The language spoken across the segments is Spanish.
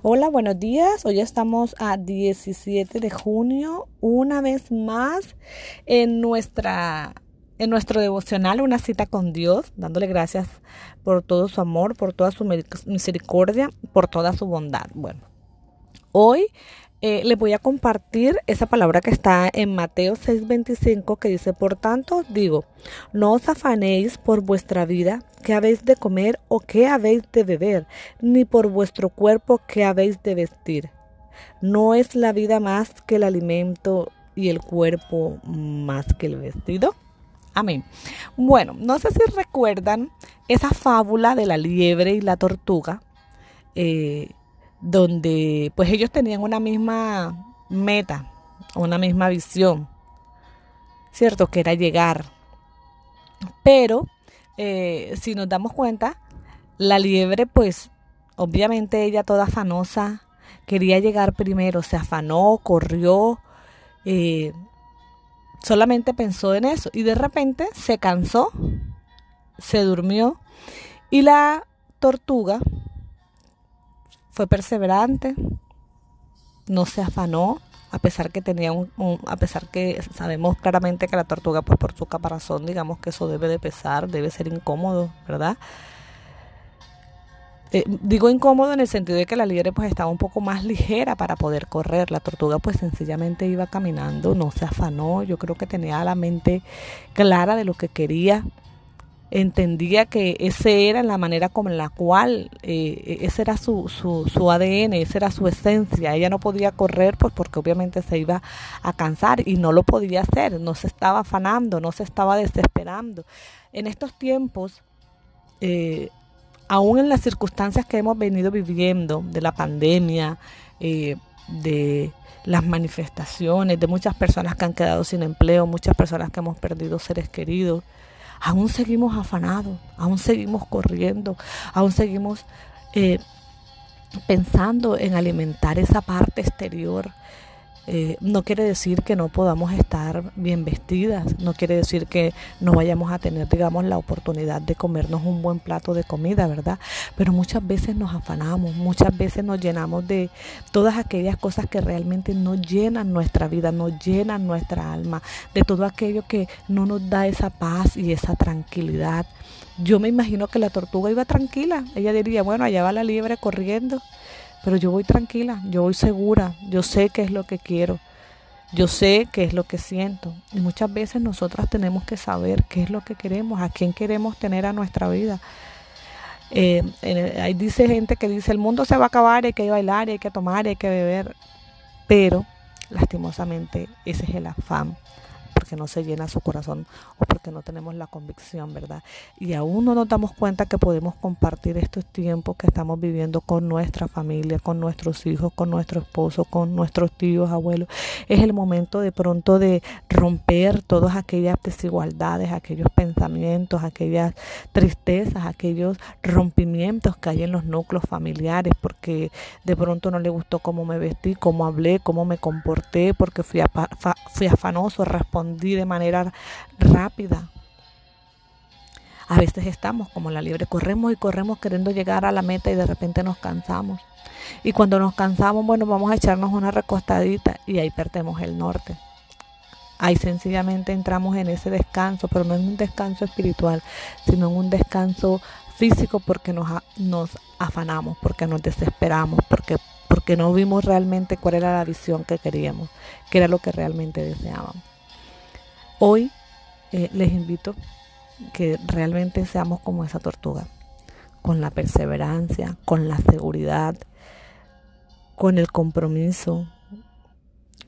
Hola, buenos días. Hoy estamos a 17 de junio, una vez más en nuestra en nuestro devocional, una cita con Dios, dándole gracias por todo su amor, por toda su misericordia, por toda su bondad. Bueno, hoy eh, les voy a compartir esa palabra que está en Mateo 6:25 que dice, por tanto digo, no os afanéis por vuestra vida, qué habéis de comer o qué habéis de beber, ni por vuestro cuerpo, qué habéis de vestir. No es la vida más que el alimento y el cuerpo más que el vestido. Amén. Bueno, no sé si recuerdan esa fábula de la liebre y la tortuga. Eh, donde pues ellos tenían una misma meta, una misma visión, ¿cierto? Que era llegar. Pero eh, si nos damos cuenta, la liebre pues obviamente ella toda afanosa quería llegar primero, se afanó, corrió, eh, solamente pensó en eso y de repente se cansó, se durmió y la tortuga fue perseverante, no se afanó, a pesar que tenía un, a pesar que sabemos claramente que la tortuga pues por su caparazón digamos que eso debe de pesar debe ser incómodo verdad eh, digo incómodo en el sentido de que la liebre pues estaba un poco más ligera para poder correr. La tortuga pues sencillamente iba caminando no se afanó. Yo creo que tenía la mente clara de lo que quería entendía que ese era la manera como en la cual eh, ese era su, su, su, ADN, esa era su esencia. Ella no podía correr pues porque obviamente se iba a cansar y no lo podía hacer, no se estaba afanando, no se estaba desesperando. En estos tiempos, eh, aún en las circunstancias que hemos venido viviendo, de la pandemia, eh, de las manifestaciones, de muchas personas que han quedado sin empleo, muchas personas que hemos perdido seres queridos, aún seguimos afanados, aún seguimos corriendo, aún seguimos eh, pensando en alimentar esa parte exterior eh, no quiere decir que no podamos estar bien vestidas, no quiere decir que no vayamos a tener, digamos, la oportunidad de comernos un buen plato de comida, ¿verdad? Pero muchas veces nos afanamos, muchas veces nos llenamos de todas aquellas cosas que realmente no llenan nuestra vida, no llenan nuestra alma, de todo aquello que no nos da esa paz y esa tranquilidad. Yo me imagino que la tortuga iba tranquila, ella diría, bueno, allá va la liebre corriendo pero yo voy tranquila, yo voy segura, yo sé qué es lo que quiero, yo sé qué es lo que siento. Y muchas veces nosotras tenemos que saber qué es lo que queremos, a quién queremos tener a nuestra vida. Eh, ahí dice gente que dice, el mundo se va a acabar, hay que bailar, hay que tomar, hay que beber. Pero, lastimosamente, ese es el afán porque no se llena su corazón o porque no tenemos la convicción, ¿verdad? Y aún no nos damos cuenta que podemos compartir estos tiempos que estamos viviendo con nuestra familia, con nuestros hijos, con nuestro esposo, con nuestros tíos, abuelos. Es el momento de pronto de romper todas aquellas desigualdades, aquellos pensamientos, aquellas tristezas, aquellos rompimientos que hay en los núcleos familiares, porque de pronto no le gustó cómo me vestí, cómo hablé, cómo me comporté, porque fui, fui afanoso, respondí de manera rápida. A veces estamos como la liebre, corremos y corremos queriendo llegar a la meta y de repente nos cansamos. Y cuando nos cansamos, bueno, vamos a echarnos una recostadita y ahí perdemos el norte. Ahí sencillamente entramos en ese descanso, pero no en un descanso espiritual, sino en un descanso físico porque nos, nos afanamos, porque nos desesperamos, porque, porque no vimos realmente cuál era la visión que queríamos, qué era lo que realmente deseábamos. Hoy eh, les invito que realmente seamos como esa tortuga, con la perseverancia, con la seguridad, con el compromiso,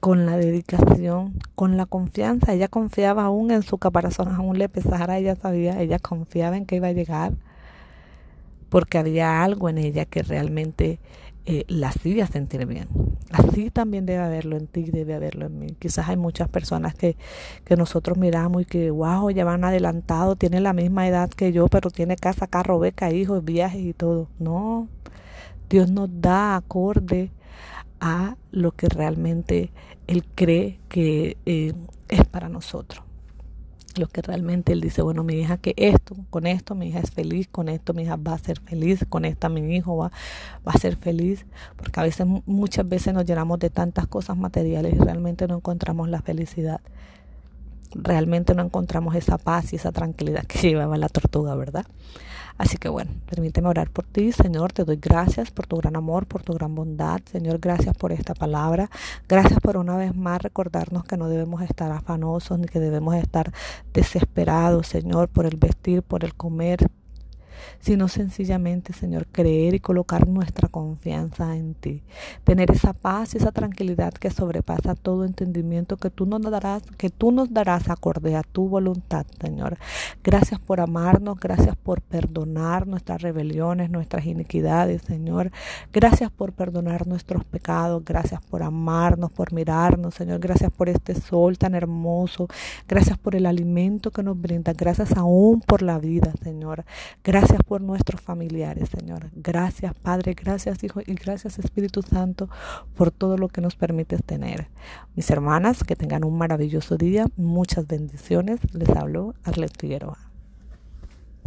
con la dedicación, con la confianza. Ella confiaba aún en su caparazón, aún le pesara, ella sabía, ella confiaba en que iba a llegar, porque había algo en ella que realmente eh, la hacía sentir bien. Así también debe haberlo en ti, debe haberlo en mí. Quizás hay muchas personas que, que nosotros miramos y que, wow, ya van adelantado, tienen la misma edad que yo, pero tiene casa, carro, beca, hijos, viajes y todo. No, Dios nos da acorde a lo que realmente Él cree que eh, es para nosotros. Lo que realmente él dice, bueno, mi hija que esto, con esto mi hija es feliz, con esto mi hija va a ser feliz, con esta mi hijo va, va a ser feliz, porque a veces, muchas veces nos llenamos de tantas cosas materiales y realmente no encontramos la felicidad. Realmente no encontramos esa paz y esa tranquilidad que llevaba la tortuga, ¿verdad? Así que bueno, permíteme orar por ti, Señor. Te doy gracias por tu gran amor, por tu gran bondad. Señor, gracias por esta palabra. Gracias por una vez más recordarnos que no debemos estar afanosos ni que debemos estar desesperados, Señor, por el vestir, por el comer, sino sencillamente, Señor, creer y colocar nuestra confianza en ti. Tener esa paz y esa tranquilidad que sobrepasa todo entendimiento que tú nos darás, que tú nos darás acorde a tu voluntad, Señor. Gracias por amarnos, gracias por perdonar nuestras rebeliones, nuestras iniquidades, Señor. Gracias por perdonar nuestros pecados, gracias por amarnos, por mirarnos, Señor. Gracias por este sol tan hermoso. Gracias por el alimento que nos brinda. Gracias aún por la vida, Señor. Gracias por nuestros familiares, Señor. Gracias, Padre, gracias, Hijo, y gracias, Espíritu Santo, por todo lo que nos permites tener. Mis hermanas, que tengan un maravilloso día, muchas bendiciones. Les hablo Arlet Figueroa.